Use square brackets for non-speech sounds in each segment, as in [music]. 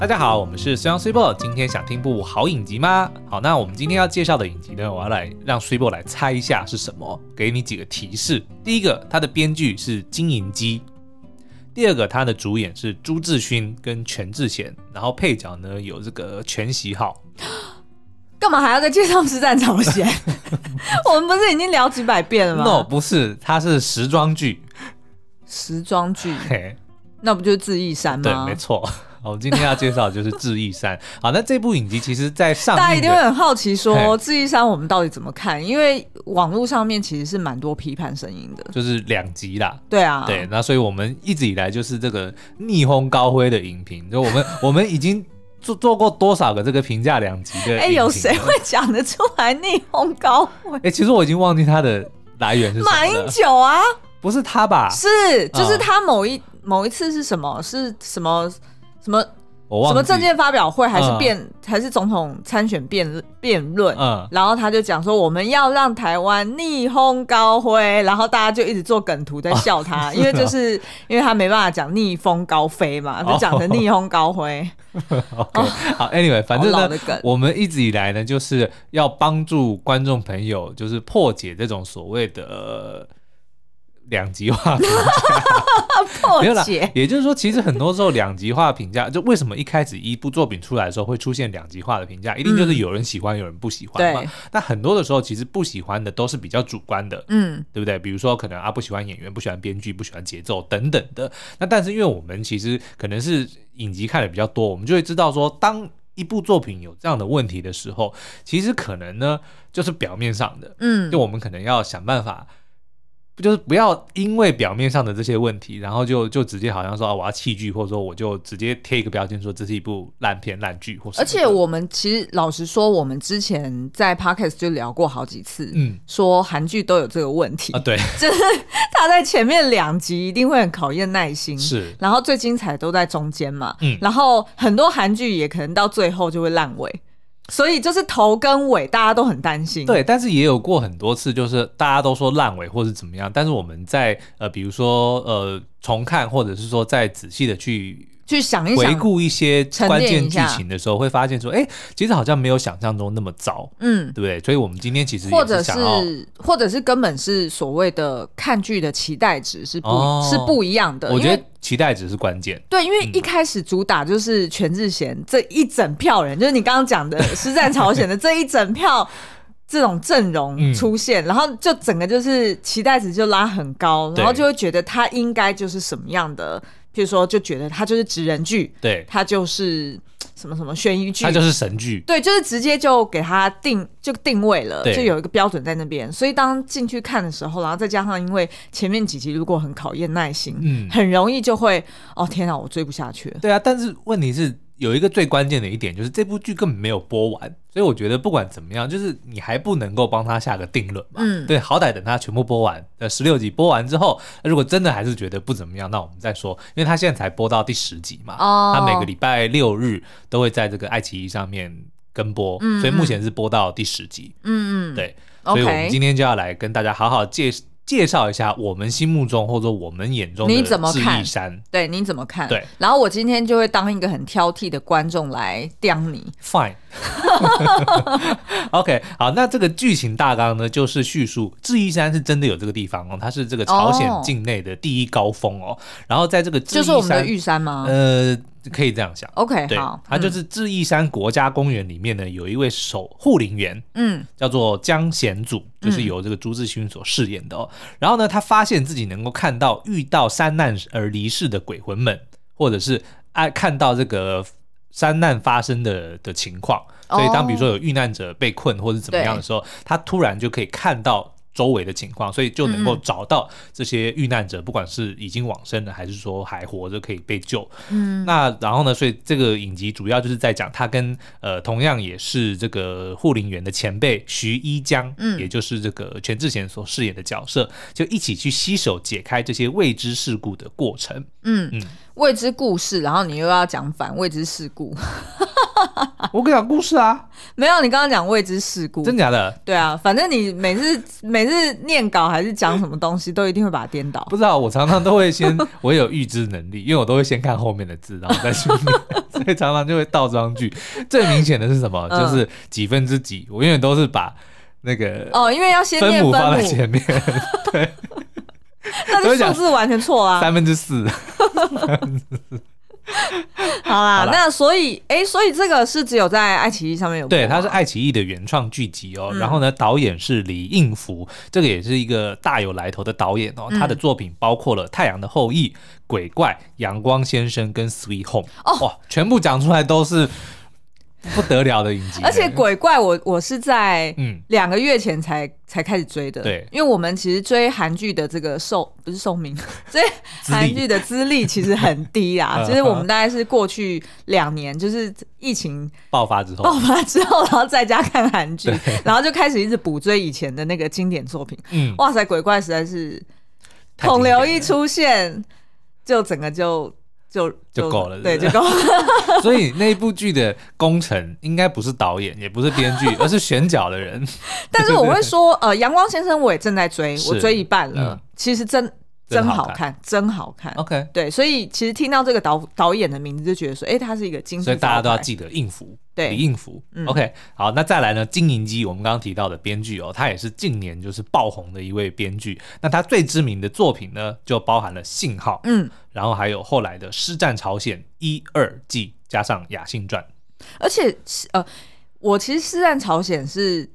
大家好，我们是虽阳虽波，今天想听部好影集吗？好，那我们今天要介绍的影集呢，我要来让虽波来猜一下是什么，给你几个提示。第一个，它的编剧是金银姬；第二个，它的主演是朱智勋跟全智贤，然后配角呢有这个全喜浩。[gasps] 干嘛还要再介绍尸战朝鲜？[laughs] 我们不是已经聊几百遍了吗？No，不是，它是时装剧。时装剧，那不就是《智异山》吗？对，没错。我们今天要介绍的就是《智异山》。好，那这部影集其实，在上大家一定会很好奇，说《智异山》我们到底怎么看？因为网络上面其实是蛮多批判声音的，就是两极啦。对啊，对，那所以我们一直以来就是这个逆风高飞的影评，就我们我们已经做做过多少个这个评价两极的？哎、欸，有谁会讲得出来逆风高飞？哎、欸，其实我已经忘记它的来源是什么。马英九啊，不是他吧？是，就是他某一、嗯、某一次是什么？是什么？什么什么证件发表会还是辩、嗯、还是总统参选辩辩论？嗯，然后他就讲说我们要让台湾逆风高飞，然后大家就一直做梗图在笑他，哦、因为就是因为他没办法讲逆风高飞嘛，就讲成逆风高飞。[laughs] 哦、okay, 好，Anyway，反正呢，我们一直以来呢就是要帮助观众朋友，就是破解这种所谓的。两极化评价，[laughs] 没有啦。也就是说，其实很多时候两极化评价，就为什么一开始一部作品出来的时候会出现两极化的评价，一定就是有人喜欢，有人不喜欢嘛。那很多的时候，其实不喜欢的都是比较主观的，嗯，对不对？比如说，可能啊不喜欢演员，不喜欢编剧，不喜欢节奏等等的。那但是因为我们其实可能是影集看的比较多，我们就会知道说，当一部作品有这样的问题的时候，其实可能呢就是表面上的，嗯，就我们可能要想办法。就是不要因为表面上的这些问题，然后就就直接好像说啊，我要弃剧，或者说我就直接贴一个标签说这是一部烂片烂剧，或是。而且我们其实老实说，我们之前在 Podcast 就聊过好几次，嗯，说韩剧都有这个问题。啊，对，[laughs] 就是他在前面两集一定会很考验耐心，是，然后最精彩都在中间嘛，嗯，然后很多韩剧也可能到最后就会烂尾。所以就是头跟尾，大家都很担心。对，但是也有过很多次，就是大家都说烂尾或是怎么样，但是我们在呃，比如说呃重看，或者是说再仔细的去。去想一想，回顾一些关键剧情的时候，会发现说，哎、欸，其实好像没有想象中那么糟，嗯，对不对？所以，我们今天其实或者是，或者是根本是所谓的看剧的期待值是不，哦、是不一样的。我觉得期待值是关键。对，因为一开始主打就是全智贤这一整票人，嗯、就是你刚刚讲的《实战朝鲜》的 [laughs] 这一整票这种阵容出现，嗯、然后就整个就是期待值就拉很高，然后就会觉得他应该就是什么样的。就是说，就觉得他就是职人剧，对，他就是什么什么悬疑剧，他就是神剧，对，就是直接就给他定就定位了，就有一个标准在那边。所以当进去看的时候，然后再加上因为前面几集如果很考验耐心，嗯，很容易就会哦天哪，我追不下去。对啊，但是问题是。有一个最关键的一点，就是这部剧根本没有播完，所以我觉得不管怎么样，就是你还不能够帮他下个定论嘛。嗯，对，好歹等他全部播完，呃，十六集播完之后，如果真的还是觉得不怎么样，那我们再说，因为他现在才播到第十集嘛。哦。他每个礼拜六日都会在这个爱奇艺上面跟播，嗯，所以目前是播到第十集。嗯嗯。对，所以我们今天就要来跟大家好好介绍。介绍一下我们心目中或者我们眼中的智异山，对，你怎么看？对，然后我今天就会当一个很挑剔的观众来刁你。Fine。[laughs] OK，好，那这个剧情大纲呢，就是叙述智异山是真的有这个地方哦，它是这个朝鲜境内的第一高峰哦。然后在这个智山，就是我们的玉山吗？呃。可以这样想，OK，对好，它就是智异山国家公园里面呢，有一位守护林员，嗯，叫做江贤祖，就是由这个朱志勋所饰演的哦。嗯、然后呢，他发现自己能够看到遇到山难而离世的鬼魂们，或者是爱看到这个山难发生的的情况。所以当比如说有遇难者被困或者怎么样的时候，他突然就可以看到。周围的情况，所以就能够找到这些遇难者，嗯、不管是已经往生的，还是说还活着可以被救。嗯，那然后呢？所以这个影集主要就是在讲他跟呃同样也是这个护林员的前辈徐一江，嗯，也就是这个全智贤所饰演的角色，就一起去携手解开这些未知事故的过程。嗯嗯，未知故事，然后你又要讲反未知事故。[laughs] 我跟你讲故事啊，没有，你刚刚讲未知事故，真假的？对啊，反正你每次每次念稿还是讲什么东西，都一定会把它颠倒。不知道，我常常都会先，[laughs] 我有预知能力，因为我都会先看后面的字，然后再去念。[laughs] 所以常常就会倒装句。最明显的是什么？就是几分之几，我永远都是把那个哦，因为要先念分母放在前面，对，[laughs] 那个数字完全错啊，三分之四。[laughs] 好啦，好啦，那所以，哎、欸，所以这个是只有在爱奇艺上面有，对，它是爱奇艺的原创剧集哦。嗯、然后呢，导演是李应福，这个也是一个大有来头的导演哦。他的作品包括了《太阳的后裔》、《鬼怪》、《阳光先生》跟《Sweet Home》哦，哇，全部讲出来都是。不得了的影集，而且鬼怪我我是在嗯。两个月前才、嗯、才开始追的，对，因为我们其实追韩剧的这个寿不是寿命，[laughs] 追韩剧的资历其实很低啊，[laughs] 就是我们大概是过去两年就是疫情爆发之后，爆发之后，然后在家看韩剧，然后就开始一直补追以前的那个经典作品，嗯，哇塞，鬼怪实在是孔刘一出现，就整个就。就就够了，对，就够了。[laughs] 所以那部剧的功臣应该不是导演，也不是编剧，[laughs] 而是选角的人。[laughs] 但是我会说，呃，阳光先生我也正在追，我追一半了，嗯、其实真。真好看，真好看。OK，对，所以其实听到这个导导演的名字，就觉得说，哎、欸，他是一个金，所以大家都要记得应福，对，李应福。嗯、OK，好，那再来呢？金银姬，我们刚刚提到的编剧哦，他也是近年就是爆红的一位编剧。那他最知名的作品呢，就包含了《信号》，嗯，然后还有后来的《师战朝鲜》一二季，加上《雅信传》。而且，呃，我其实《师战朝鲜》是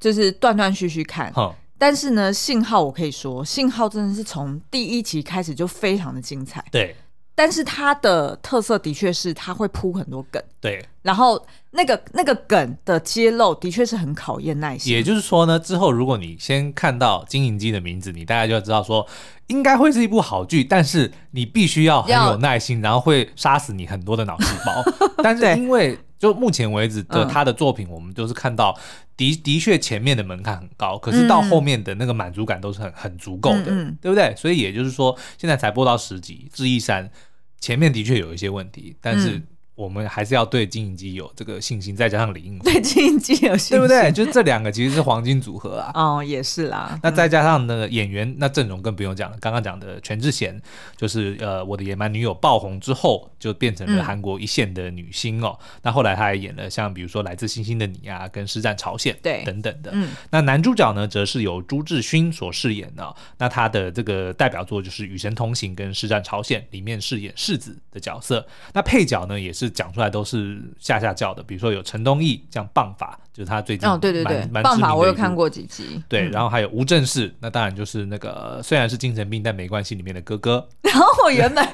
就是断断续续看。但是呢，信号我可以说，信号真的是从第一集开始就非常的精彩。对，但是它的特色的确是它会铺很多梗。对，然后那个那个梗的揭露的确是很考验耐心。也就是说呢，之后如果你先看到金银姬的名字，你大概就要知道说，应该会是一部好剧，但是你必须要很有耐心，然后会杀死你很多的脑细胞。[laughs] 但是因为就目前为止的他的作品，我们都是看到的的确前面的门槛很高，可是到后面的那个满足感都是很很足够的，对不对？所以也就是说，现在才播到十集，《智异山》前面的确有一些问题，但是。我们还是要对金银姬有这个信心，再加上李应 [laughs] 对金银姬有信心，对不对？就这两个其实是黄金组合啊。哦，也是啦。那再加上那个演员，那阵容更不用讲了。刚刚讲的全智贤，就是呃我的野蛮女友爆红之后，就变成了韩国一线的女星哦。嗯、那后来她还演了像比如说来自星星的你啊，跟师战朝鲜对等等的。嗯。那男主角呢，则是由朱智勋所饰演的、哦。那他的这个代表作就是《与神同行》跟《师战朝鲜》里面饰演世子的角色。那配角呢，也是讲出来都是。是下下叫的，比如说有陈东义，这样棒法，就是他最近哦，对对对，棒法我有看过几集，对，然后还有吴正式，那当然就是那个虽然是精神病，但没关系里面的哥哥。[laughs] 然后我原本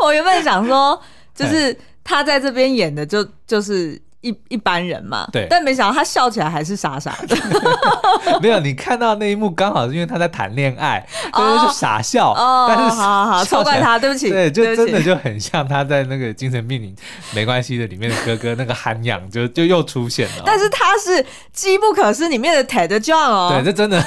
我原本想说，就是他在这边演的就就是。一一般人嘛，对，但没想到他笑起来还是傻傻的。[laughs] 没有，你看到那一幕刚好是因为他在谈恋爱，就是傻笑。哦，但是好好好，错怪他，对不起。对，就真的就很像他在那个精神病里没关系的里面的哥哥，那个涵养就就又出现了。但是他是《机不可失》里面的 Ted John 哦。对，这真的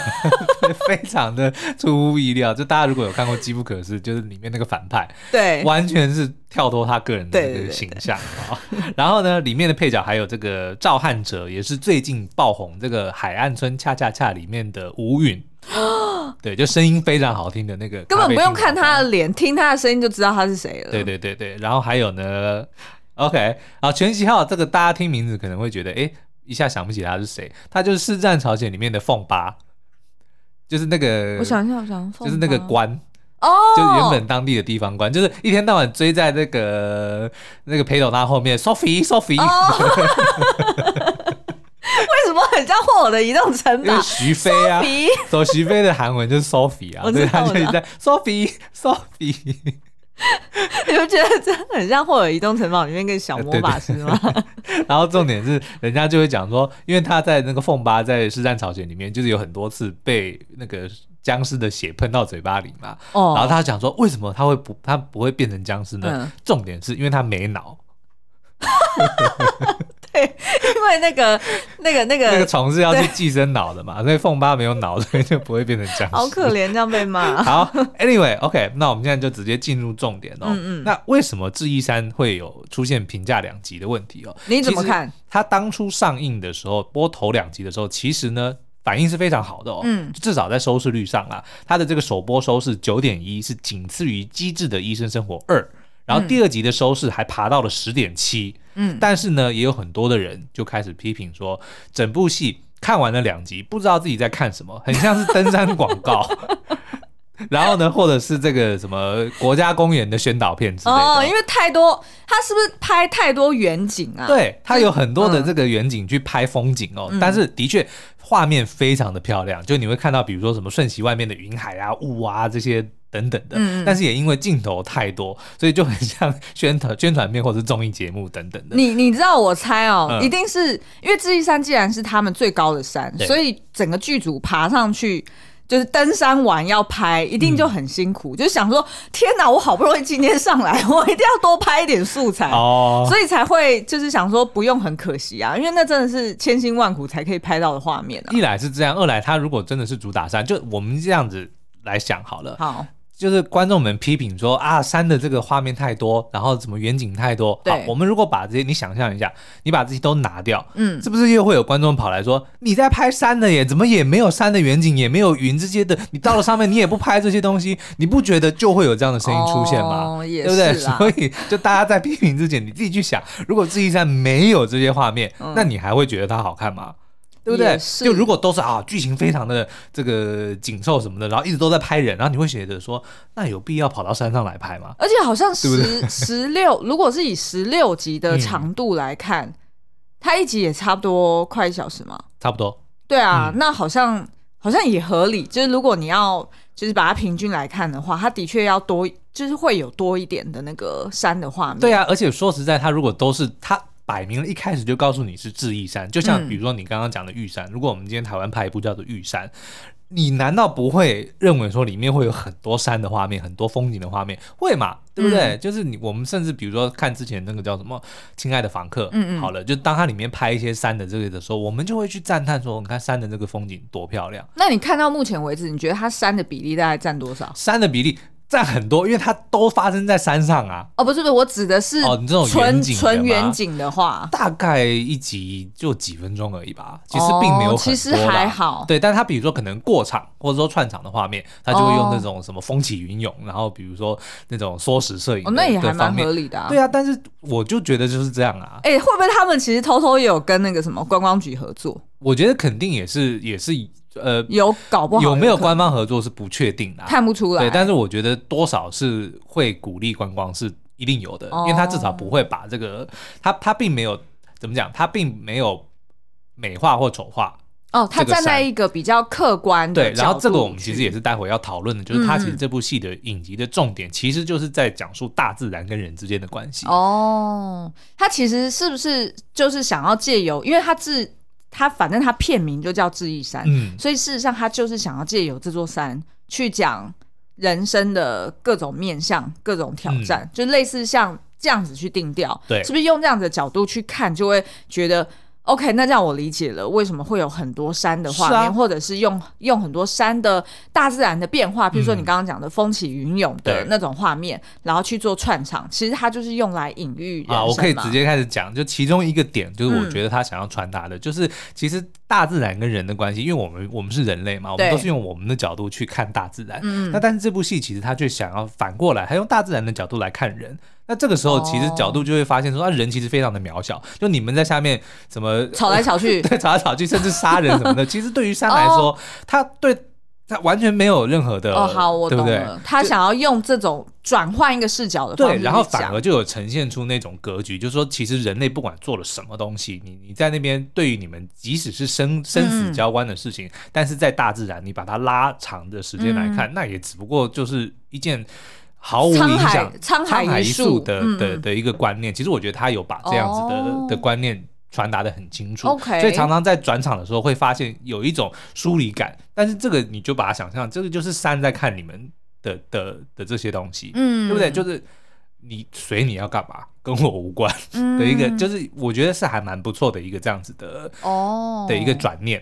非常的出乎意料。就大家如果有看过《机不可失》，就是里面那个反派，对，完全是。跳脱他个人的这个形象啊，然后呢，里面的配角还有这个赵汉哲，也是最近爆红这个《海岸村恰恰恰》里面的吴允，[gasps] 对，就声音非常好听的那个，根本不用看他的脸，听他的声音就知道他是谁了。对对对对，然后还有呢，OK，啊，全喜浩这个大家听名字可能会觉得，哎，一下想不起他是谁，他就是《四战朝鲜》里面的凤八，就是那个，我想一下，我想，就是那个官。哦，就是原本当地的地方官，就是一天到晚追在那个那个裴斗娜后面，Sophie，Sophie。[laughs] 为什么很像霍尔的移动城堡？因为徐飞啊，走徐飞的韩文就是 Sophie 啊，所以他就在 Sophie，Sophie。[laughs] 你不觉得真的很像霍尔移动城堡里面个小魔法师吗？对对对，然后重点是，人家就会讲说，因为他在那个凤八在尸战朝鲜里面，就是有很多次被那个。僵尸的血喷到嘴巴里嘛，哦、然后他讲说，为什么他会不他不会变成僵尸呢？嗯、重点是因为他没脑，对，[laughs] [laughs] 因为那个那个那个那个虫是要去寄生脑的嘛，对所以凤八没有脑，所以就不会变成僵尸。好可怜，这样被骂。[laughs] 好，Anyway，OK，、okay, 那我们现在就直接进入重点哦。嗯嗯，那为什么《智异山》会有出现评价两极的问题哦？你怎么看？他当初上映的时候播头两集的时候，其实呢。反应是非常好的哦，嗯，至少在收视率上啊，它的这个首播收视九点一，是仅次于《机智的医生生活二》，然后第二集的收视还爬到了十点七。嗯，但是呢，也有很多的人就开始批评说，整部戏看完了两集，不知道自己在看什么，很像是登山广告。[laughs] 然后呢，或者是这个什么国家公园的宣导片之类的。哦，因为太多，他是不是拍太多远景啊？对，他有很多的这个远景去拍风景哦。嗯、但是的确，画面非常的漂亮，就你会看到，比如说什么瞬息外面的云海啊、雾啊这些等等的。嗯、但是也因为镜头太多，所以就很像宣传宣传片或者是综艺节目等等的。你你知道，我猜哦，嗯、一定是因为智异山既然是他们最高的山，所以整个剧组爬上去。就是登山完要拍，一定就很辛苦，嗯、就想说天哪，我好不容易今天上来，我一定要多拍一点素材，哦，所以才会就是想说不用很可惜啊，因为那真的是千辛万苦才可以拍到的画面啊。一来是这样，二来他如果真的是主打山，就我们这样子来想好了，好。就是观众们批评说啊，山的这个画面太多，然后什么远景太多。对好，我们如果把这些，你想象一下，你把这些都拿掉，嗯，是不是又会有观众跑来说，你在拍山的耶？怎么也没有山的远景，也没有云这些的？你到了上面，你也不拍这些东西，你不觉得就会有这样的声音出现吗？哦、对不对？所以，就大家在批评之前，你自己去想，如果智异山没有这些画面，嗯、那你还会觉得它好看吗？对不对？就如果都是啊，剧情非常的这个紧凑什么的，然后一直都在拍人，然后你会觉得说，那有必要跑到山上来拍吗？而且好像十十六，[laughs] 如果是以十六集的长度来看，嗯、它一集也差不多快一小时嘛。差不多。对啊，嗯、那好像好像也合理。就是如果你要就是把它平均来看的话，它的确要多，就是会有多一点的那个山的画面。对啊，而且说实在，它如果都是它。摆明了，一开始就告诉你是智异山，就像比如说你刚刚讲的玉山。嗯、如果我们今天台湾拍一部叫做《玉山》，你难道不会认为说里面会有很多山的画面、很多风景的画面？会嘛？对不对？嗯、就是你我们甚至比如说看之前那个叫什么《亲爱的房客》，嗯嗯，好了，就当它里面拍一些山的这个的时候，我们就会去赞叹说：你看山的这个风景多漂亮。那你看到目前为止，你觉得它山的比例大概占多少？山的比例。占很多，因为它都发生在山上啊。哦，不是不是，我指的是哦，你这种纯纯远景的话，大概一集就几分钟而已吧。其实并没有很多，其实还好。对，但它比如说可能过场或者说串场的画面，它就会用那种什么风起云涌，然后比如说那种缩时摄影，哦，那也还蛮合理的。对啊，但是我就觉得就是这样啊。哎，会不会他们其实偷偷也有跟那个什么观光局合作？我觉得肯定也是，也是。呃，有搞不好有没有官方合作是不确定的，看不出来。对，但是我觉得多少是会鼓励观光是一定有的，因为他至少不会把这个，他他并没有怎么讲，他并没有美化或丑化。哦，他站在一个比较客观的。对，然后这个我们其实也是待会要讨论的，就是他其实这部戏的影集的重点，其实就是在讲述大自然跟人之间的关系。哦，他其实是不是就是想要借由，因为他自。他反正他片名就叫智异山，嗯，所以事实上他就是想要借由这座山去讲人生的各种面向、各种挑战，嗯、就类似像这样子去定调，对，是不是用这样子的角度去看，就会觉得。OK，那这样我理解了，为什么会有很多山的画面，啊、或者是用用很多山的大自然的变化，比如说你刚刚讲的风起云涌的那种画面，嗯、然后去做串场，其实它就是用来隐喻啊。我可以直接开始讲，就其中一个点，就是我觉得他想要传达的，嗯、就是其实大自然跟人的关系，因为我们我们是人类嘛，我们都是用我们的角度去看大自然。嗯，那但是这部戏其实他却想要反过来，他用大自然的角度来看人。那这个时候，其实角度就会发现说，啊，人其实非常的渺小。就你们在下面怎么吵来吵去，[laughs] 对，吵来吵去，甚至杀人什么的，[laughs] 其实对于山来说，他对他完全没有任何的哦，好，我懂了。他想要用这种转换一个视角的对，然后反而就有呈现出那种格局，就是说，其实人类不管做了什么东西，你你在那边对于你们，即使是生生死交关的事情，但是在大自然，你把它拉长的时间来看，那也只不过就是一件。毫无影响，沧海一粟的的的一个观念，其实我觉得他有把这样子的的观念传达的很清楚。OK，所以常常在转场的时候会发现有一种疏离感，但是这个你就把它想象，这个就是山在看你们的的的这些东西，嗯，对不对？就是你随你要干嘛，跟我无关的一个，就是我觉得是还蛮不错的一个这样子的哦的一个转念。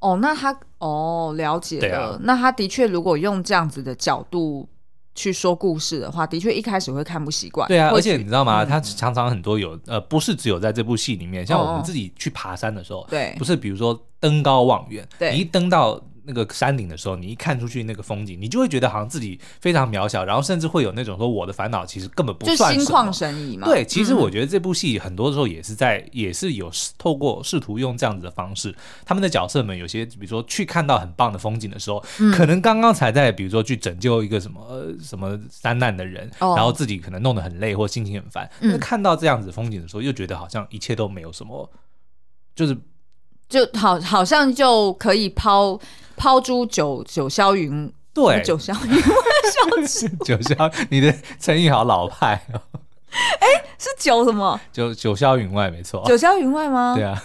哦，那他哦了解了，啊，那他的确如果用这样子的角度。去说故事的话，的确一开始会看不习惯。对啊，而且你知道吗？他常常很多有呃，不是只有在这部戏里面，像我们自己去爬山的时候，对，不是比如说登高望远，对，你一登到那个山顶的时候，你一看出去那个风景，你就会觉得好像自己非常渺小，然后甚至会有那种说我的烦恼其实根本不算什么。就心旷神怡嘛。对，其实我觉得这部戏很多时候也是在，嗯、也是有透过试图用这样子的方式，他们的角色们有些，比如说去看到很棒的风景的时候，嗯、可能刚刚才在，比如说去拯救一个什么什么山难的人，哦、然后自己可能弄得很累或心情很烦，嗯、看到这样子风景的时候，又觉得好像一切都没有什么，就是。就好，好像就可以抛抛诸九九霄云，对，九霄云外笑死，[laughs] 九霄，你的成语好老派哦。哎、欸，是九什么？九九霄云外，没错。九霄云外吗？对啊。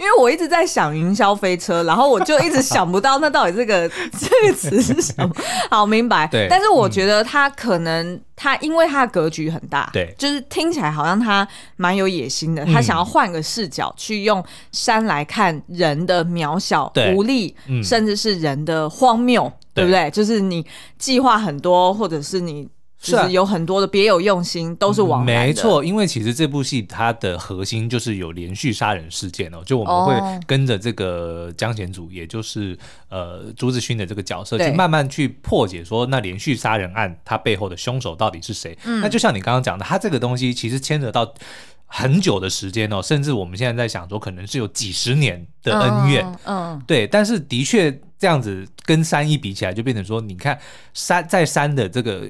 因为我一直在想云霄飞车，然后我就一直想不到那到底这个 [laughs] 这个词是什么。好，明白。对。但是我觉得他可能他因为他的格局很大，对，就是听起来好像他蛮有野心的。他想要换个视角去用山来看人的渺小、无力，甚至是人的荒谬，对不对？就是你计划很多，或者是你。是啊，有很多的别有用心，都是往来的。没错，因为其实这部戏它的核心就是有连续杀人事件哦，就我们会跟着这个江贤祖，也就是呃朱智勋的这个角色，去慢慢去破解说那连续杀人案它背后的凶手到底是谁。那就像你刚刚讲的，它这个东西其实牵扯到很久的时间哦，甚至我们现在在想说，可能是有几十年的恩怨。嗯，对。但是的确这样子跟三一比起来，就变成说，你看三在三的这个。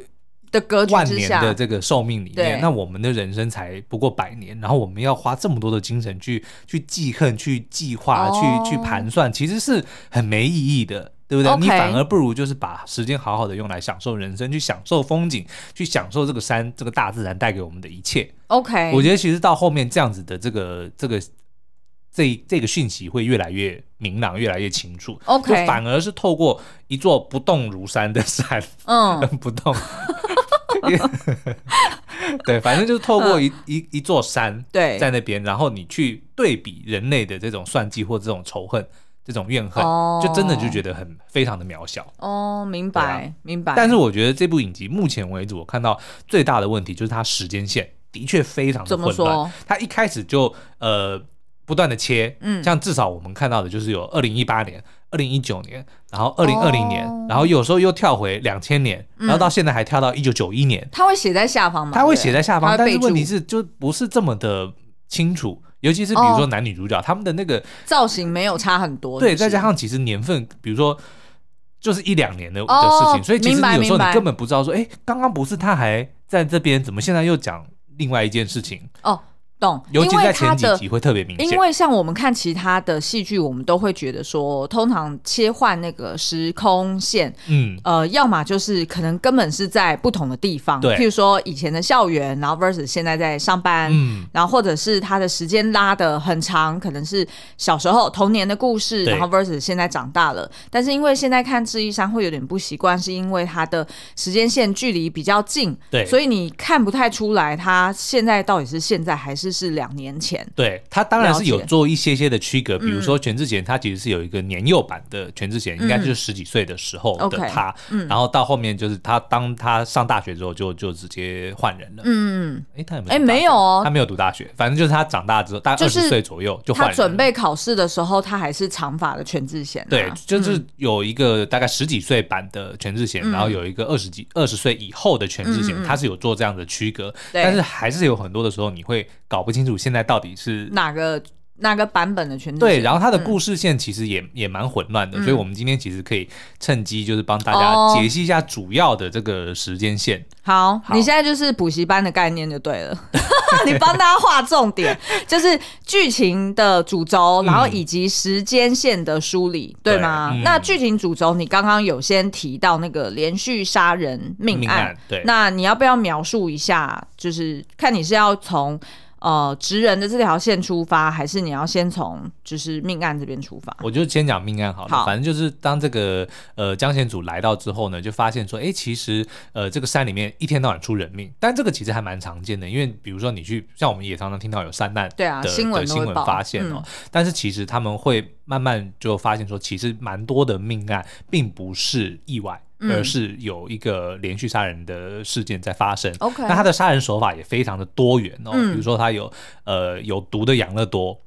的格局万年的这个寿命里面，那我们的人生才不过百年，然后我们要花这么多的精神去去记恨、去计划、哦、去去盘算，其实是很没意义的，对不对你反而不如就是把时间好好的用来享受人生，去享受风景，去享受这个山、这个大自然带给我们的一切。OK，我觉得其实到后面这样子的这个这个。这这个讯息会越来越明朗，越来越清楚。OK，反而是透过一座不动如山的山，嗯，[laughs] 不动，[laughs] 对，反正就是透过一、嗯、一一座山，对，在那边，然后你去对比人类的这种算计或这种仇恨、这种怨恨，哦、就真的就觉得很非常的渺小。哦，明白，啊、明白。但是我觉得这部影集目前为止，我看到最大的问题就是它时间线的确非常的混乱。它一开始就呃。不断的切，嗯，像至少我们看到的就是有二零一八年、二零一九年，然后二零二零年，哦、然后有时候又跳回两千年，嗯、然后到现在还跳到一九九一年。他会写在下方吗？他会写在下方，但是问题是就不是这么的清楚，尤其是比如说男女主角、哦、他们的那个造型没有差很多，对，再加上其实年份，比如说就是一两年的、哦、的事情，所以其实有时候你根本不知道说，哎，刚刚不是他还在这边，怎么现在又讲另外一件事情？哦。懂，尤其在前几集会特别明显。因为像我们看其他的戏剧，我们都会觉得说，通常切换那个时空线，嗯，呃，要么就是可能根本是在不同的地方，对，譬如说以前的校园，然后 versus 现在在上班，嗯，然后或者是他的时间拉的很长，可能是小时候童年的故事，然后 versus 现在长大了。但是因为现在看智异山会有点不习惯，是因为他的时间线距离比较近，对，所以你看不太出来他现在到底是现在还是。是两年前，对，他当然是有做一些些的区隔，比如说全智贤，他其实是有一个年幼版的全智贤，嗯、应该就是十几岁的时候的他，嗯、然后到后面就是他当他上大学之后就就直接换人了，嗯，哎，他有没有？哎，没有哦，他没有读大学，反正就是他长大之后，大概二十岁左右就换准备考试的时候，他还是长发的全智贤、啊，对，就是有一个大概十几岁版的全智贤，嗯、然后有一个二十几二十岁以后的全智贤，嗯、他是有做这样的区隔，但是还是有很多的时候你会搞。搞不清楚现在到底是哪个哪个版本的全智贤。对，然后它的故事线其实也、嗯、也蛮混乱的，所以我们今天其实可以趁机就是帮大家解析一下主要的这个时间线。好，好，你现在就是补习班的概念就对了，[laughs] 你帮大家画重点，[laughs] 就是剧情的主轴，然后以及时间线的梳理，嗯、对吗？那剧情主轴你刚刚有先提到那个连续杀人命案，命案，对，那你要不要描述一下？就是看你是要从。呃，职人的这条线出发，还是你要先从就是命案这边出发？我就先讲命案好了。好，反正就是当这个呃江贤祖来到之后呢，就发现说，哎、欸，其实呃这个山里面一天到晚出人命，但这个其实还蛮常见的，因为比如说你去像我们也常常听到有山难的对啊新闻新闻发现哦、但是其实他们会慢慢就发现说，其实蛮多的命案并不是意外。而是有一个连续杀人的事件在发生。OK，那他的杀人手法也非常的多元哦。嗯、比如说他有呃有毒的养乐多，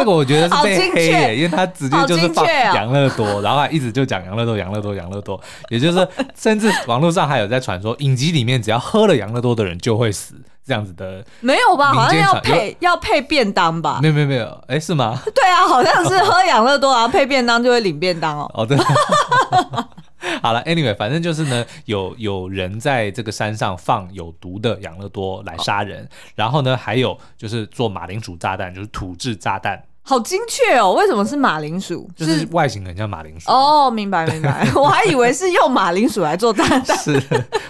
这个我觉得是被黑耶，因为他直接就是放养乐多，然后还一直就讲养乐多、养乐多、养乐多，也就是甚至网络上还有在传说，影集里面只要喝了养乐多的人就会死。这样子的没有吧？好像要配要配便当吧？没有没有没有，哎，是吗？[laughs] 对啊，好像是 [laughs] 喝养乐多然后配便当就会领便当哦。哦，对。[laughs] 好了，Anyway，反正就是呢，有有人在这个山上放有毒的养乐多来杀人，然后呢，还有就是做马铃薯炸弹，就是土制炸弹。好精确哦！为什么是马铃薯？就是外形很像马铃薯哦。明白明白，[laughs] 我还以为是用马铃薯来做炸弹。是，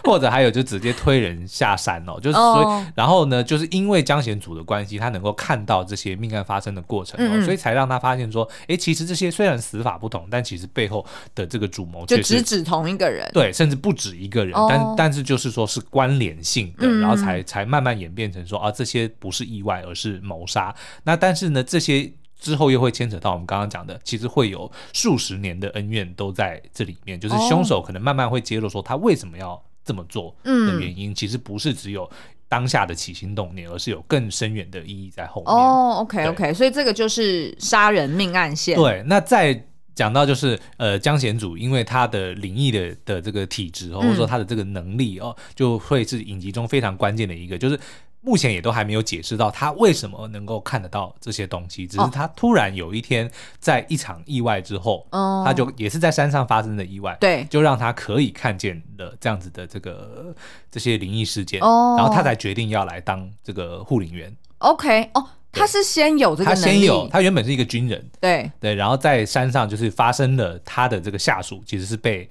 或者还有就直接推人下山哦，就是所以，哦、然后呢，就是因为江贤祖的关系，他能够看到这些命案发生的过程哦，嗯嗯，所以才让他发现说，哎，其实这些虽然死法不同，但其实背后的这个主谋就只指同一个人，对，甚至不止一个人，哦、但但是就是说是关联性的，然后才才慢慢演变成说啊，这些不是意外，而是谋杀。那但是呢，这些。之后又会牵扯到我们刚刚讲的，其实会有数十年的恩怨都在这里面，就是凶手可能慢慢会揭露说他为什么要这么做的原因，嗯、其实不是只有当下的起心动念，而是有更深远的意义在后面。哦，OK OK，所以这个就是杀人命案线。对，那再讲到就是呃江贤祖，因为他的灵异的的这个体质，或者说他的这个能力哦，嗯、就会是影集中非常关键的一个，就是。目前也都还没有解释到他为什么能够看得到这些东西，只是他突然有一天在一场意外之后，哦、他就也是在山上发生的意外，对，就让他可以看见了这样子的这个这些灵异事件，哦、然后他才决定要来当这个护林员。OK，哦，他是先有这个能力，他先有，他原本是一个军人，对。对，然后在山上就是发生了他的这个下属其实是被。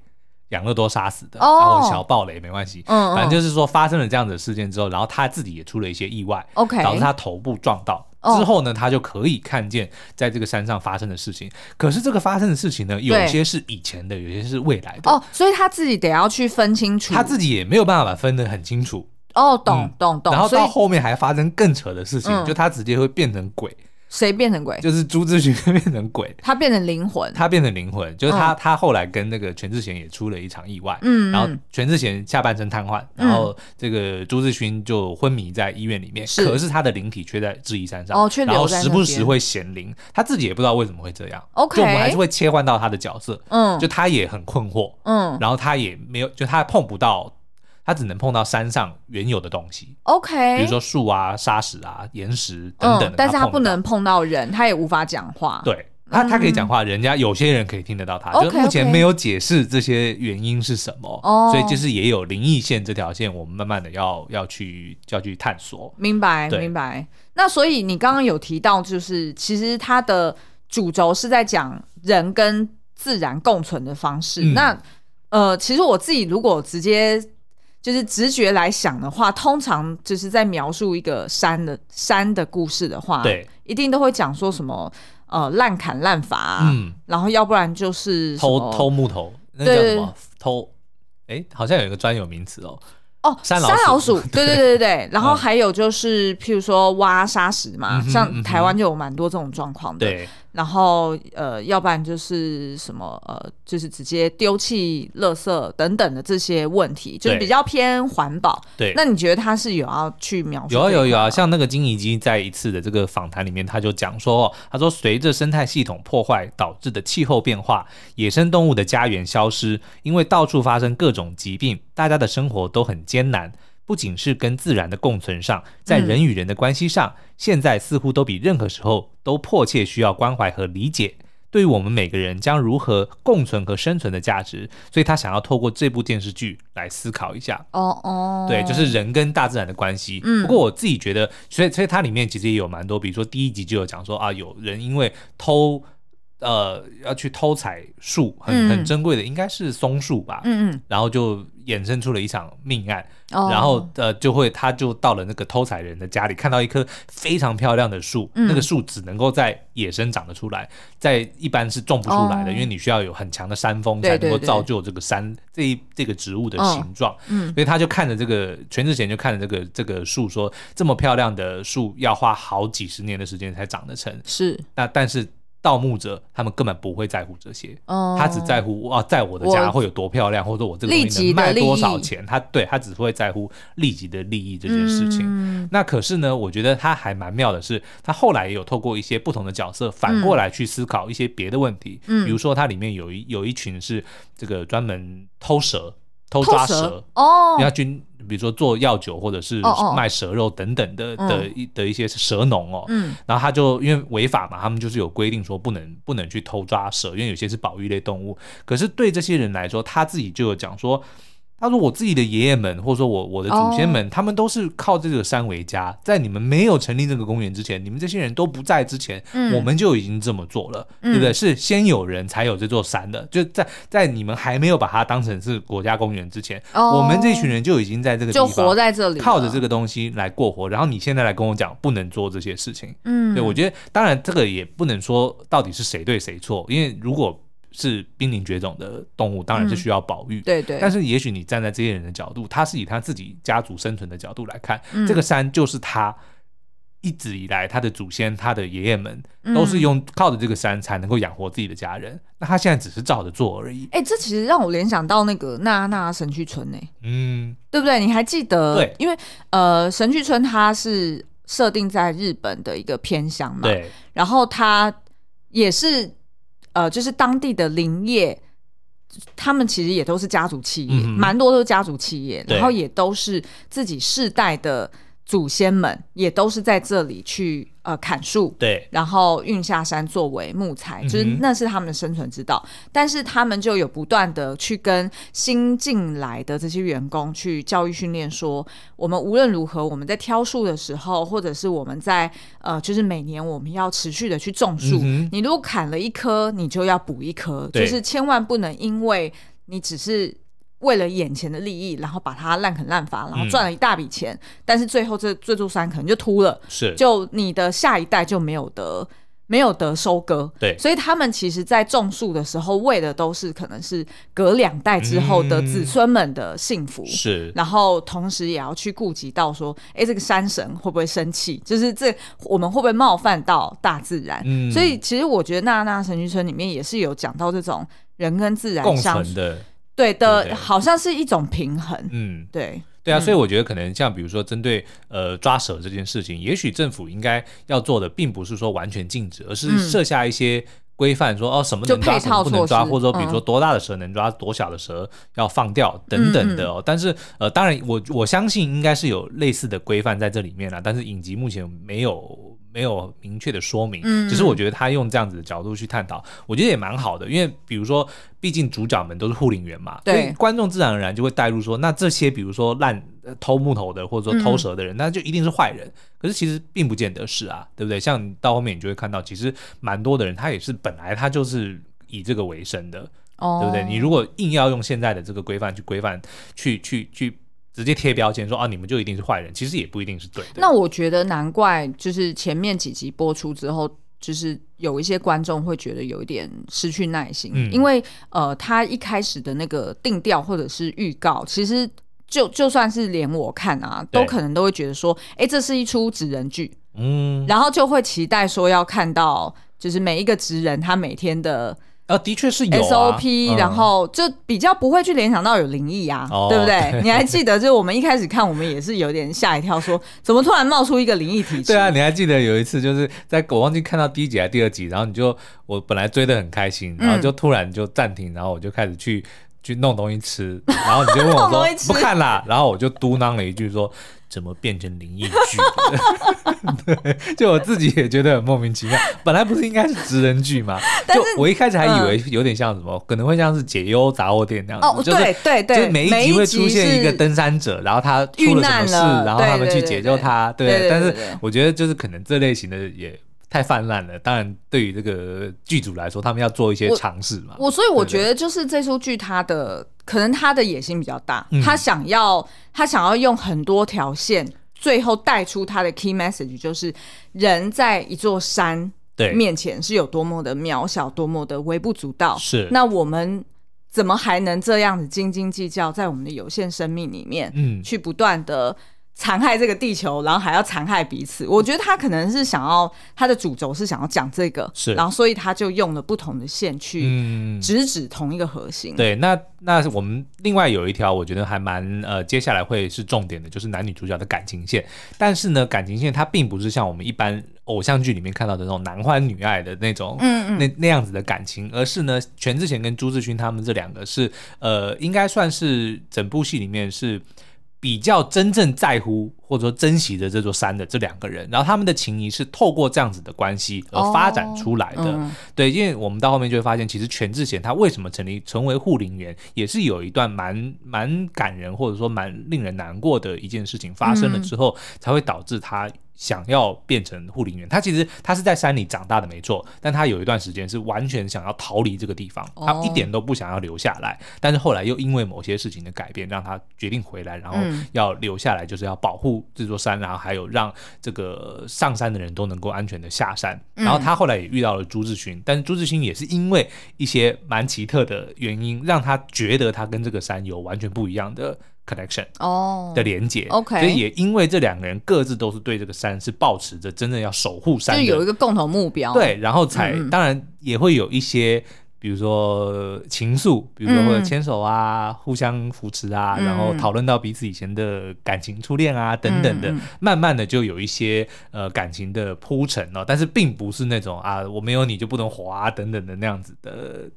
养乐多杀死的，然后小暴雷没关系，嗯，反正就是说发生了这样子的事件之后，然后他自己也出了一些意外，OK，导致他头部撞到。之后呢，他就可以看见在这个山上发生的事情。可是这个发生的事情呢，有些是以前的，有些是未来的，哦，所以他自己得要去分清楚，他自己也没有办法分得很清楚。哦，懂懂懂。然后到后面还发生更扯的事情，就他直接会变成鬼。谁变成鬼？就是朱志勋 [laughs] 变成鬼，他变成灵魂，他变成灵魂，就是他，他后来跟那个全智贤也出了一场意外，嗯，然后全智贤下半身瘫痪，然后这个朱志勋就昏迷在医院里面，是。可是他的灵体却在智异山上，哦，然后时不时会显灵，他自己也不知道为什么会这样，OK，就我们还是会切换到他的角色，嗯，就他也很困惑，嗯，然后他也没有，就他碰不到。他只能碰到山上原有的东西，OK，比如说树啊、沙石啊、岩石等等、嗯。但是他不能碰到人，他也无法讲话。对，他他可以讲话，人家有些人可以听得到他。嗯、就目前没有解释这些原因是什么.所以就是也有灵异线这条线，我们慢慢的要要去要去探索。明白，明白。那所以你刚刚有提到，就是其实它的主轴是在讲人跟自然共存的方式。嗯、那呃，其实我自己如果直接就是直觉来想的话，通常就是在描述一个山的山的故事的话，对，一定都会讲说什么呃滥砍滥伐，嗯，然后要不然就是偷偷木头，那叫什么偷？哎，好像有一个专有名词哦，哦，山老鼠，对对对对对，[laughs] 然后还有就是譬如说挖沙石嘛，像台湾就有蛮多这种状况的，对。然后呃，要不然就是什么呃，就是直接丢弃垃圾等等的这些问题，就是比较偏环保。对，那你觉得他是有要去描述？有啊有有啊，像那个金怡基在一次的这个访谈里面，他就讲说，他说随着生态系统破坏导致的气候变化，野生动物的家园消失，因为到处发生各种疾病，大家的生活都很艰难。不仅是跟自然的共存上，在人与人的关系上，嗯、现在似乎都比任何时候都迫切需要关怀和理解。对于我们每个人将如何共存和生存的价值，所以他想要透过这部电视剧来思考一下。哦哦，对，就是人跟大自然的关系。嗯，不过我自己觉得，所以所以它里面其实也有蛮多，比如说第一集就有讲说啊，有人因为偷。呃，要去偷采树，很很珍贵的，应该是松树吧。嗯嗯。然后就衍生出了一场命案。哦。然后呃，就会他就到了那个偷采人的家里，看到一棵非常漂亮的树。嗯。那个树只能够在野生长得出来，在一般是种不出来的，因为你需要有很强的山峰才能够造就这个山这一这个植物的形状。嗯。所以他就看着这个全智贤就看着这个这个树说，这么漂亮的树要花好几十年的时间才长得成。是。那但是。盗墓者他们根本不会在乎这些，哦、他只在乎啊，在我的家会有多漂亮，或者我这个东西能卖多少钱。他对他只会在乎立即的利益这件事情。嗯、那可是呢，我觉得他还蛮妙的是，他后来也有透过一些不同的角色反过来去思考一些别的问题。嗯，比如说它里面有一有一群是这个专门偷蛇。偷抓蛇。哦，要军，比如说做药酒或者是卖蛇肉等等的的一的一些蛇农哦，嗯，然后他就因为违法嘛，他们就是有规定说不能不能去偷抓蛇，因为有些是保育类动物。可是对这些人来说，他自己就有讲说。他说：“我自己的爷爷们，或者说我我的祖先们，oh. 他们都是靠这个山为家。在你们没有成立这个公园之前，你们这些人都不在之前，嗯、我们就已经这么做了，嗯、对不对？是先有人才有这座山的。就在在你们还没有把它当成是国家公园之前，oh. 我们这群人就已经在这个地方就活在这里，靠着这个东西来过活。然后你现在来跟我讲不能做这些事情，嗯，对，我觉得当然这个也不能说到底是谁对谁错，因为如果。”是濒临绝种的动物，当然是需要保育。嗯、对对。但是，也许你站在这些人的角度，他是以他自己家族生存的角度来看，嗯、这个山就是他一直以来他的祖先、他的爷爷们都是用靠着这个山才能够养活自己的家人。嗯、那他现在只是照着做而已。哎、欸，这其实让我联想到那个娜娜神去村呢、欸。嗯，对不对？你还记得？对，因为呃，神去村它是设定在日本的一个偏乡嘛。对。然后它也是。呃，就是当地的林业，他们其实也都是家族企业，蛮、嗯、多都是家族企业，然后也都是自己世代的。祖先们也都是在这里去呃砍树，对，然后运下山作为木材，就是那是他们的生存之道。嗯、但是他们就有不断的去跟新进来的这些员工去教育训练，说我们无论如何，我们在挑树的时候，或者是我们在呃，就是每年我们要持续的去种树。嗯、你如果砍了一棵，你就要补一棵，就是千万不能因为你只是。为了眼前的利益，然后把它滥垦滥伐，然后赚了一大笔钱，嗯、但是最后这这座山可能就秃了，是，就你的下一代就没有得没有得收割，对，所以他们其实在种树的时候，为的都是可能是隔两代之后的子孙们的幸福，是、嗯，然后同时也要去顾及到说，哎，这个山神会不会生气？就是这我们会不会冒犯到大自然？嗯，所以其实我觉得娜娜神居村里面也是有讲到这种人跟自然相共存的。对的，对对，好像是一种平衡。嗯，对，对啊，所以我觉得可能像比如说针对呃抓蛇这件事情，也许政府应该要做的，并不是说完全禁止，而是设下一些规范，说哦什么能抓，什么不能抓，或者说比如说多大的蛇能抓，多小的蛇要放掉等等的哦。但是呃，当然我我相信应该是有类似的规范在这里面了，但是影集目前没有。没有明确的说明，嗯，只是我觉得他用这样子的角度去探讨，我觉得也蛮好的。因为比如说，毕竟主角们都是护林员嘛，对，观众自然而然就会带入说，那这些比如说烂偷木头的或者说偷蛇的人，嗯、那就一定是坏人。可是其实并不见得是啊，对不对？像到后面你就会看到，其实蛮多的人他也是本来他就是以这个为生的，哦，对不对？你如果硬要用现在的这个规范去规范，去去去。直接贴标签说啊，你们就一定是坏人，其实也不一定是对的。那我觉得难怪，就是前面几集播出之后，就是有一些观众会觉得有一点失去耐心，嗯、因为呃，他一开始的那个定调或者是预告，其实就就算是连我看啊，都可能都会觉得说，哎对，这是一出纸人剧，嗯，然后就会期待说要看到，就是每一个职人他每天的。呃，的确是有 SOP，然后就比较不会去联想到有灵异啊，对不对？你还记得，就是我们一开始看，我们也是有点吓一跳，说怎么突然冒出一个灵异体质？对啊，你还记得有一次，就是在我忘记看到第一集还是第二集，然后你就我本来追的很开心，然后就突然就暂停，然后我就开始去去弄东西吃，然后你就问我说 [laughs] 不看啦，然后我就嘟囔了一句说。怎么变成灵异剧？[laughs] 对，就我自己也觉得很莫名其妙。[laughs] 本来不是应该是职人剧吗？就我一开始还以为有点像什么，可能会像是解忧杂货店那样子。哦，对对对，就每一集会出现一个登山者，然后他出了什么事，然后他们去解救他。对，但是我觉得就是可能这类型的也太泛滥了。当然，对于这个剧组来说，他们要做一些尝试嘛。我所以我觉得就是这出剧它的。可能他的野心比较大，嗯、他想要他想要用很多条线，最后带出他的 key message，就是人在一座山面前是有多么的渺小，多么的微不足道。是，那我们怎么还能这样子斤斤计较，在我们的有限生命里面，嗯，去不断的残害这个地球，然后还要残害彼此。我觉得他可能是想要他的主轴是想要讲这个，是，然后所以他就用了不同的线去直指同一个核心。嗯、对，那那我们另外有一条，我觉得还蛮呃，接下来会是重点的，就是男女主角的感情线。但是呢，感情线它并不是像我们一般偶像剧里面看到的那种男欢女爱的那种，嗯嗯，那那样子的感情，而是呢，全智贤跟朱智勋他们这两个是呃，应该算是整部戏里面是。比较真正在乎或者说珍惜的这座山的这两个人，然后他们的情谊是透过这样子的关系而发展出来的。Oh, 嗯、对，因为我们到后面就会发现，其实全智贤他为什么成立成为护林员，也是有一段蛮蛮感人或者说蛮令人难过的一件事情发生了之后，嗯、才会导致他。想要变成护林员，他其实他是在山里长大的，没错。但他有一段时间是完全想要逃离这个地方，他一点都不想要留下来。Oh. 但是后来又因为某些事情的改变，让他决定回来，然后要留下来，就是要保护这座山，然后还有让这个上山的人都能够安全的下山。然后他后来也遇到了朱志勋，但是朱志勋也是因为一些蛮奇特的原因，让他觉得他跟这个山有完全不一样的。Connection 哦。的连接，OK，所以也因为这两个人各自都是对这个山是抱持着真正要守护山，就有一个共同目标，对，然后才、嗯、当然也会有一些，比如说情愫，比如说或者牵手啊，嗯、互相扶持啊，嗯、然后讨论到彼此以前的感情、初恋啊等等的，嗯、慢慢的就有一些呃感情的铺陈哦，但是并不是那种啊我没有你就不能活啊等等的那样子的。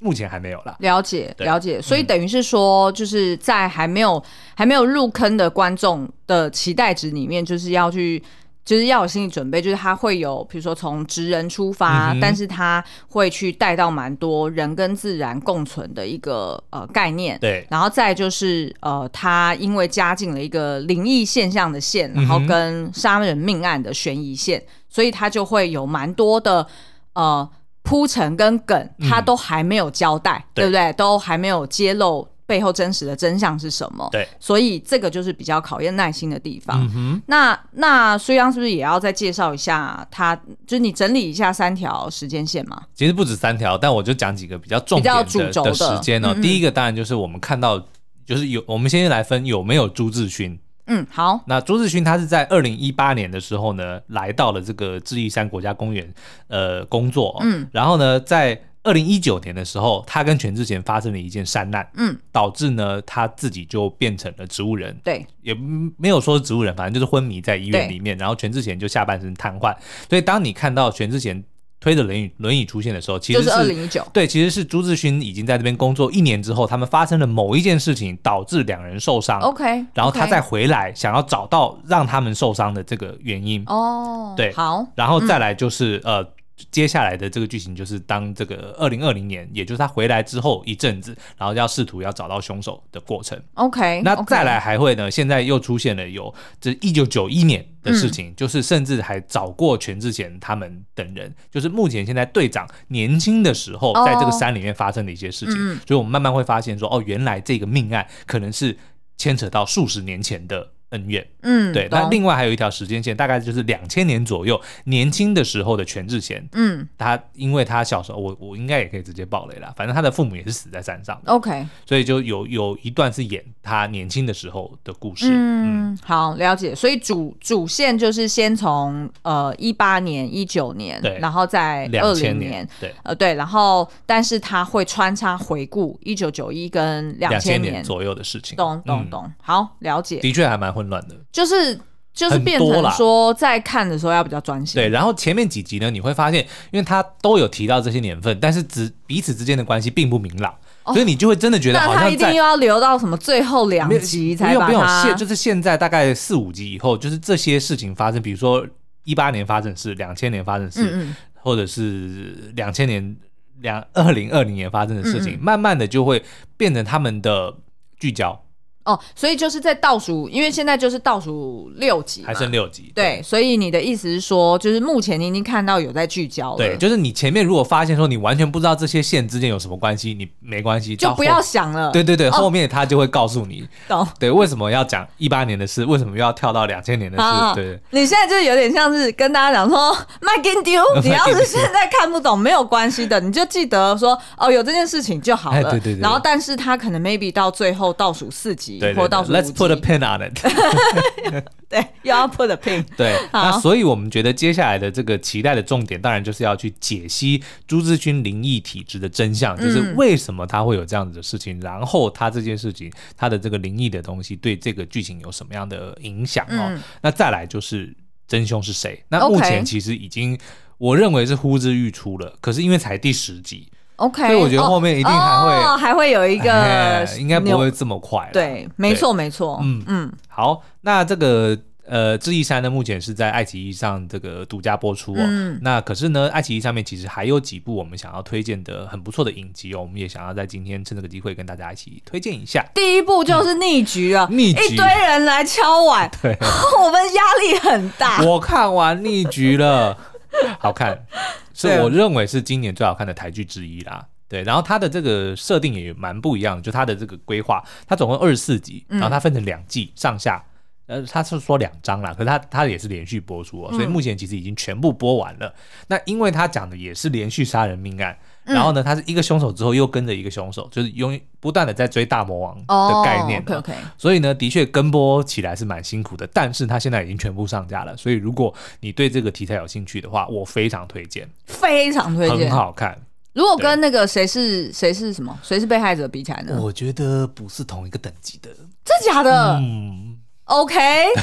目前还没有了，了解了解，所以等于是说，就是在还没有、嗯、还没有入坑的观众的期待值里面，就是要去，就是要有心理准备，就是他会有，比如说从职人出发，嗯、但是他会去带到蛮多人跟自然共存的一个呃概念，对，然后再就是呃，他因为加进了一个灵异现象的线，然后跟杀人命案的悬疑线，嗯、所以他就会有蛮多的呃。铺陈跟梗，他都还没有交代，嗯、对不对？都还没有揭露背后真实的真相是什么？对，所以这个就是比较考验耐心的地方。那那苏央是不是也要再介绍一下他？就是你整理一下三条时间线嘛？其实不止三条，但我就讲几个比较重点的时间呢、哦。嗯、哼第一个当然就是我们看到，就是有我们先来分有没有朱智勋。嗯，好。那朱志勋他是在二零一八年的时候呢，来到了这个智异山国家公园，呃，工作。嗯，然后呢，在二零一九年的时候，他跟全智贤发生了一件山难，嗯，导致呢他自己就变成了植物人。对，也没有说是植物人，反正就是昏迷在医院里面，然后全智贤就下半身瘫痪。所以当你看到全智贤。推着轮椅轮椅出现的时候，其实是二零一九。对，其实是朱志勋已经在这边工作一年之后，他们发生了某一件事情，导致两人受伤。OK，然后他再回来，想要找到让他们受伤的这个原因。哦，对，好，然后再来就是、嗯、呃。接下来的这个剧情就是，当这个二零二零年，也就是他回来之后一阵子，然后要试图要找到凶手的过程。OK，那再来还会呢？现在又出现了有这一九九一年的事情，嗯、就是甚至还找过全智贤他们等人，就是目前现在队长年轻的时候，在这个山里面发生的一些事情。哦、所以我们慢慢会发现说，哦，原来这个命案可能是牵扯到数十年前的。恩怨，嗯，对。那另外还有一条时间线，大概就是两千年左右，年轻的时候的全智贤，嗯，他因为他小时候，我我应该也可以直接爆雷了，反正他的父母也是死在山上的，OK，所以就有有一段是演他年轻的时候的故事，嗯，嗯。好了解。所以主主线就是先从呃一八年、一九年，对，然后在二零年，对，呃对，然后但是他会穿插回顾一九九一跟两千年左右的事情，懂懂懂，好了解，的确还蛮混。乱的，就是就是变成说，在看的时候要比较专心。对，然后前面几集呢，你会发现，因为他都有提到这些年份，但是只彼此之间的关系并不明朗，哦、所以你就会真的觉得好像他一定要留到什么最后两集才把它。现就是现在大概四五集以后，就是这些事情发生，比如说一八年发生的事，两千年发生的事，嗯嗯或者是两千年两二零二零年发生的事情，慢慢的就会变成他们的聚焦。哦，所以就是在倒数，因为现在就是倒数六集，还剩六集。对，对，所以你的意思是说，就是目前你已经看到有在聚焦了。对，就是你前面如果发现说你完全不知道这些线之间有什么关系，你没关系，就不要想了。对对对，后面他就会告诉你，懂？对，为什么要讲一八年的事？为什么又要跳到两千年的事？好对，你现在就有点像是跟大家讲说，麦金丢，你要是现在看不懂没有关系的，你就记得说哦，有这件事情就好了。对对对。然后，但是他可能 maybe 到最后倒数四集。集或倒数。Let's put a pin on it。[laughs] 对，又要 put a pin。对，那所以我们觉得接下来的这个期待的重点，当然就是要去解析朱志勋灵异体质的真相，就是为什么他会有这样子的事情，然后他这件事情他的这个灵异的东西对这个剧情有什么样的影响哦。那再来就是真凶是谁？那目前其实已经我认为是呼之欲出了，可是因为才第十集。OK，所以我觉得后面一定还会、哦哦、还会有一个，应该不会这么快。对，没错没错。嗯嗯，好，那这个呃，智异山呢，目前是在爱奇艺上这个独家播出哦。嗯，那可是呢，爱奇艺上面其实还有几部我们想要推荐的很不错的影集哦，我们也想要在今天趁这个机会跟大家一起推荐一下。第一部就是逆局啊，逆局，一堆人来敲碗，[laughs] 对，[laughs] 我们压力很大。我看完逆局了，[laughs] 好看。[laughs] 是我认为是今年最好看的台剧之一啦，对，然后它的这个设定也蛮不一样，就它的这个规划，它总共二十四集，然后它分成两季上下，呃，他是说两章啦，可是它它也是连续播出哦，所以目前其实已经全部播完了。那因为它讲的也是连续杀人命案。然后呢，他是一个凶手之后又跟着一个凶手，就是永不断的在追大魔王的概念。Oh, okay, okay. 所以呢，的确跟播起来是蛮辛苦的。但是他现在已经全部上架了，所以如果你对这个题材有兴趣的话，我非常推荐，非常推荐，很好看。如果跟那个谁是谁是什么谁是被害者比起来呢？我觉得不是同一个等级的，真假的？嗯，OK。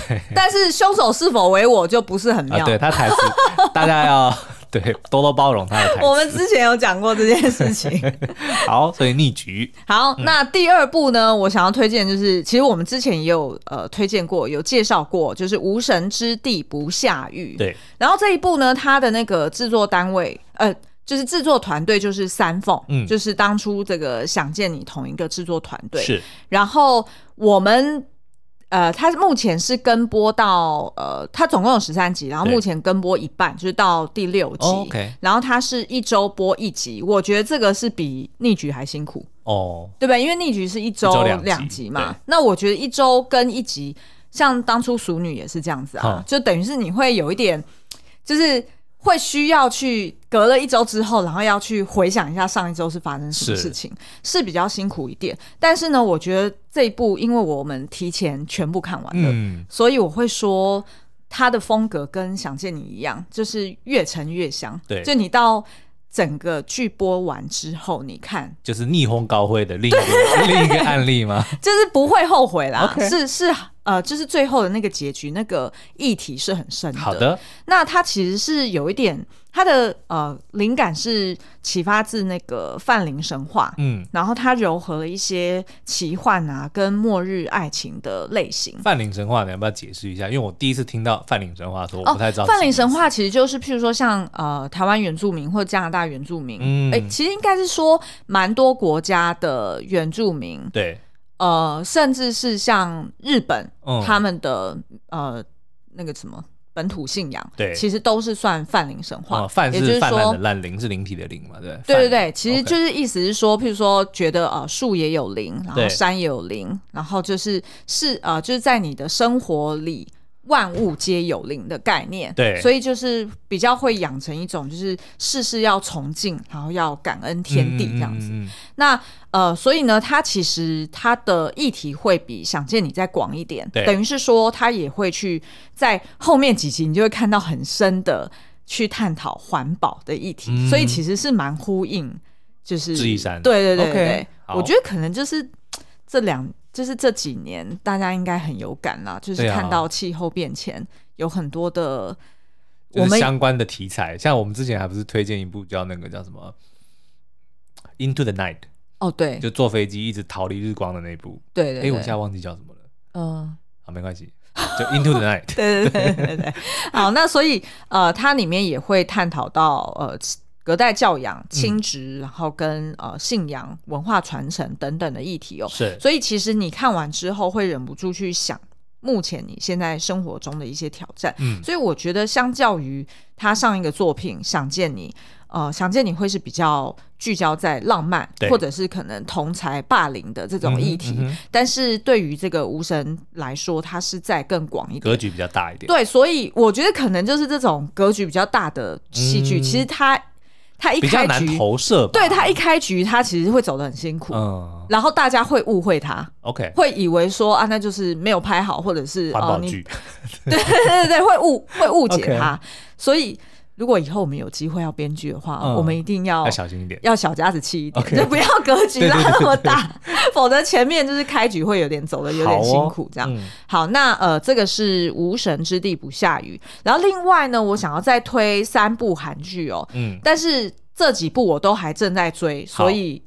[laughs] 但是凶手是否为我就不是很妙。啊、对他台词，大家要。对，多多包容他的台词。[laughs] 我们之前有讲过这件事情。[laughs] 好，所以逆局。好，那第二部呢？我想要推荐就是，其实我们之前也有呃推荐过，有介绍过，就是《无神之地不下狱》。对。然后这一部呢，它的那个制作单位，呃，就是制作团队就是三凤，嗯，就是当初这个想见你同一个制作团队。是。然后我们。呃，它目前是跟播到呃，它总共有十三集，然后目前跟播一半，就是到第六集。Oh. 然后它是一周播一集，我觉得这个是比逆局还辛苦哦，oh. 对吧？因为逆局是一周两集嘛，那我觉得一周跟一集，像当初熟女也是这样子啊就等于是你会有一点，就是。会需要去隔了一周之后，然后要去回想一下上一周是发生什么事情，是，是比较辛苦一点。但是呢，我觉得这一部，因为我们提前全部看完了，嗯、所以我会说他的风格跟想见你一样，就是越沉越香。对，就你到整个剧播完之后，你看，就是逆风高飞的另一个 [laughs] 另一个案例吗？就是不会后悔啦.是是。呃，就是最后的那个结局，那个议题是很深的。好的，那它其实是有一点，它的呃灵感是启发自那个泛灵神话，嗯，然后它糅合了一些奇幻啊跟末日爱情的类型。泛灵神话，你要不要解释一下？因为我第一次听到泛灵神话的时候，我不太知道。泛灵神话其实就是譬如说像呃台湾原住民或加拿大原住民，嗯，哎，其实应该是说蛮多国家的原住民，对。呃，甚至是像日本，嗯、他们的呃那个什么本土信仰，对，其实都是算泛灵神话。泛、嗯、是泛滥的滥，灵是灵体的灵嘛，对。对对对，其实就是意思是说，譬如说觉得呃树也有灵，然后山也有灵，然后就是是呃就是在你的生活里。万物皆有灵的概念，对，所以就是比较会养成一种，就是事事要崇敬，然后要感恩天地这样子。嗯嗯嗯、那呃，所以呢，它其实它的议题会比想见你再广一点，等于是说，它也会去在后面几集，你就会看到很深的去探讨环保的议题，嗯、所以其实是蛮呼应，就是智异山，对对对对我觉得可能就是这两。就是这几年，大家应该很有感啦，就是看到气候变迁有很多的我们相关的题材，像我们之前还不是推荐一部叫那个叫什么《Into the Night》哦，对，就坐飞机一直逃离日光的那部，对对，哎，我现在忘记叫什么了，嗯，好，没关系，就《Into the Night》，[laughs] 对对对对对，好，那所以呃，它里面也会探讨到呃。隔代教养、亲职，嗯、然后跟呃信仰、文化传承等等的议题哦，是。所以其实你看完之后会忍不住去想，目前你现在生活中的一些挑战。嗯，所以我觉得相较于他上一个作品《想见你》，呃，《想见你》会是比较聚焦在浪漫，或者是可能同才霸凌的这种议题。嗯嗯、但是对于这个无神来说，它是在更广一点，格局比较大一点。对，所以我觉得可能就是这种格局比较大的戏剧，嗯、其实它。他一开局比较难投射，对他一开局，他其实会走得很辛苦，嗯，然后大家会误会他，OK，会以为说啊，那就是没有拍好，或者是环保剧，[laughs] 对对对对，会误会误解他，所以。如果以后我们有机会要编剧的话，嗯、我们一定要要小心一点，要小家子气一点就不要格局 [laughs] 拉那么大，对对对对，否则前面就是开局会有点走的有点辛苦。这样好、哦嗯、好，那呃，这个是无神之地不下雨。然后另外呢，我想要再推三部韩剧哦，嗯，但是这几部我都还正在追，所以。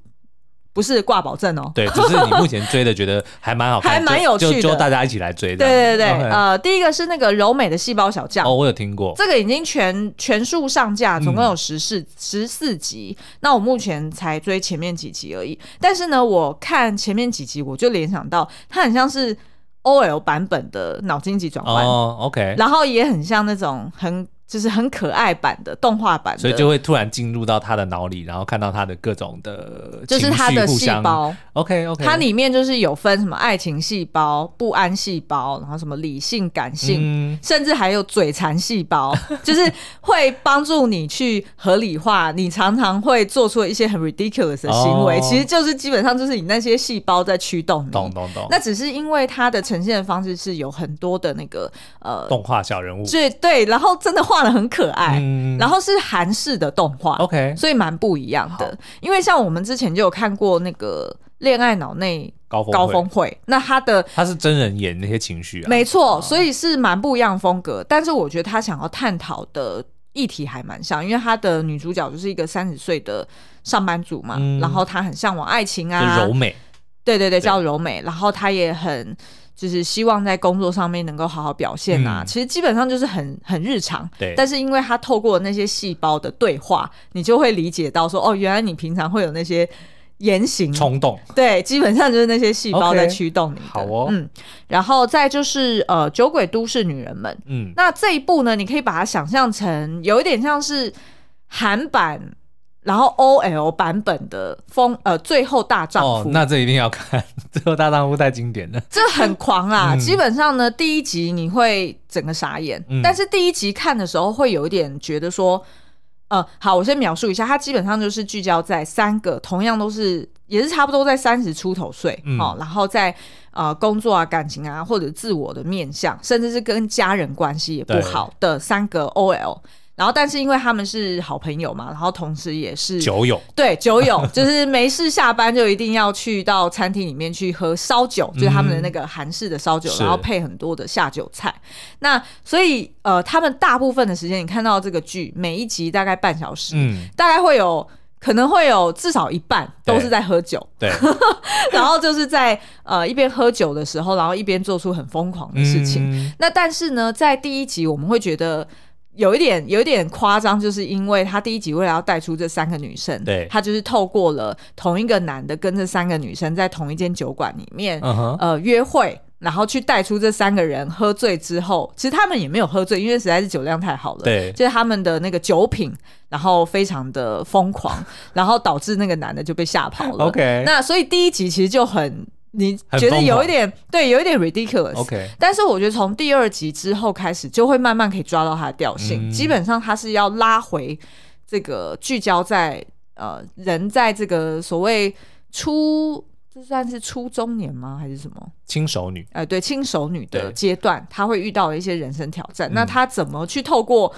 不是挂保证哦，对，只是你目前追的觉得还蛮好看，还蛮有趣的，就大家一起来追的。对对对，Okay. 呃，第一个是那个柔美的细胞小将，哦，我有听过，这个已经全全数上架，总共有十四十四集。那我目前才追前面几集而已，但是呢，我看前面几集我就联想到，它很像是 OL 版本的脑筋急转弯，哦，OK，然后也很像那种很。就是很可爱版的动画版的，所以就会突然进入到他的脑里，然后看到他的各种的，就是他的细胞。OK OK，它里面就是有分什么爱情细胞、不安细胞，然后什么理性、感性，嗯、甚至还有嘴馋细胞，[laughs] 就是会帮助你去合理化你常常会做出一些很 ridiculous 的行为，哦、其实就是基本上就是你那些细胞在驱动你。懂懂懂。那只是因为它的呈现的方式是有很多的那个呃动画小人物，对对，然后真的画的。很可爱，嗯、然后是韩式的动画，OK，所以蛮不一样的。因为像我们之前就有看过那个《恋爱脑内高峰会》，高峰会，那他的他是真人演那些情绪啊，没错，所以是蛮不一样风格。但是我觉得他想要探讨的议题还蛮像，因为他的女主角就是一个三十岁的上班族嘛，嗯、然后她很向往爱情啊，柔美，对对对，叫柔美，然后她也很。就是希望在工作上面能够好好表现啊，嗯、其实基本上就是很很日常。对，但是因为他透过那些细胞的对话，你就会理解到说，哦，原来你平常会有那些言行冲动。对，基本上就是那些细胞在驱动你。Okay, 好哦，嗯，然后再就是呃，《酒鬼都市女人们》。嗯，那这一部呢，你可以把它想象成有一点像是韩版。然后 O L 版本的风呃，最后大丈夫，哦，那这一定要看，[laughs] 最后大丈夫太经典了，这很狂啊！嗯、基本上呢，第一集你会整个傻眼，嗯、但是第一集看的时候会有一点觉得说，呃，好，我先描述一下，它基本上就是聚焦在三个同样都是也是差不多在三十出头岁，嗯、哦，然后在呃工作啊、感情啊或者自我的面向，甚至是跟家人关系也不好的三个 O L。然后，但是因为他们是好朋友嘛，然后同时也是酒友，对酒友，[laughs] 就是没事下班就一定要去到餐厅里面去喝烧酒，嗯、就是他们的那个韩式的烧酒，是然后配很多的下酒菜。那所以呃，他们大部分的时间，你看到这个剧，每一集大概半小时，嗯，大概会有可能会有至少一半都是在喝酒，[laughs] 对，[laughs] 然后就是在呃一边喝酒的时候，然后一边做出很疯狂的事情。嗯、那但是呢，在第一集我们会觉得。有一点有一点夸张，就是因为他第一集为了要带出这三个女生，对，他就是透过了同一个男的跟这三个女生在同一间酒馆里面，嗯、哼呃，约会，然后去带出这三个人喝醉之后，其实他们也没有喝醉，因为实在是酒量太好了，对，就是他们的那个酒品，然后非常的疯狂，然后导致那个男的就被吓跑了。OK，那所以第一集其实就很。你觉得有一点对，有一点 ridiculous。OK，但是我觉得从第二集之后开始，就会慢慢可以抓到它的调性。嗯、基本上它是要拉回这个聚焦在呃人在这个所谓初，这算是初中年吗？还是什么？轻熟女。哎、呃，对，轻熟女的阶段，他对会遇到一些人生挑战。嗯、那她怎么去透过？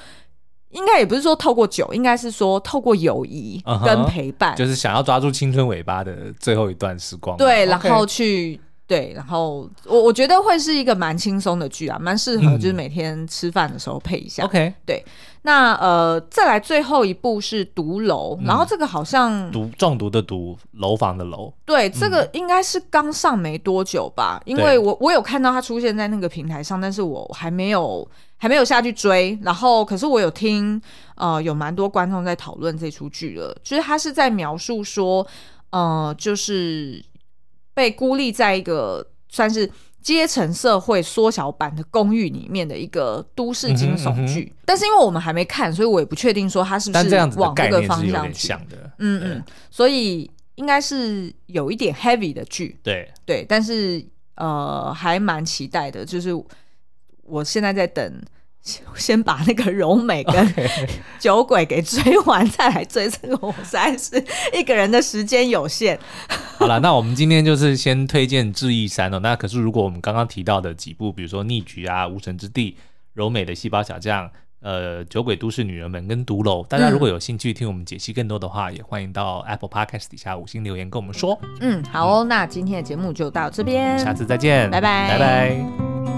应该也不是说透过酒，应该是说透过友谊跟陪伴，uh huh, 就是想要抓住青春尾巴的最后一段时光。对，然后去.对，然后我我觉得会是一个蛮轻松的剧啊，蛮适合就是每天吃饭的时候配一下。OK，对。那呃，再来最后一部是毒楼，嗯、然后这个好像毒中毒的毒，楼房的楼。对，这个应该是刚上没多久吧，嗯、因为我我有看到它出现在那个平台上，但是我还没有还没有下去追。然后，可是我有听呃，有蛮多观众在讨论这出剧了，就是他是在描述说，呃，就是被孤立在一个算是。阶层社会缩小版的公寓里面的一个都市惊悚剧，嗯嗯、但是因为我们还没看，所以我也不确定说它是不是往这个方向去。嗯嗯，所以应该是有一点 heavy 的剧。对对，但是呃，还蛮期待的。就是我现在在等 [laughs] 先把那个柔美跟 [laughs] 酒鬼给追完，再来追这个。我实在是一个人的时间有限。[laughs] 好了，那我们今天就是先推荐《智异三》哦。那可是如果我们刚刚提到的几部，比如说《逆局》啊，《无神之地》、柔美的细胞小将。呃，酒鬼都市女人们跟毒楼，大家如果有兴趣听我们解析更多的话，嗯、也欢迎到 Apple Podcast 底下五星留言跟我们说。嗯，好哦，嗯、那今天的节目就到这边，下次再见，拜拜，拜拜。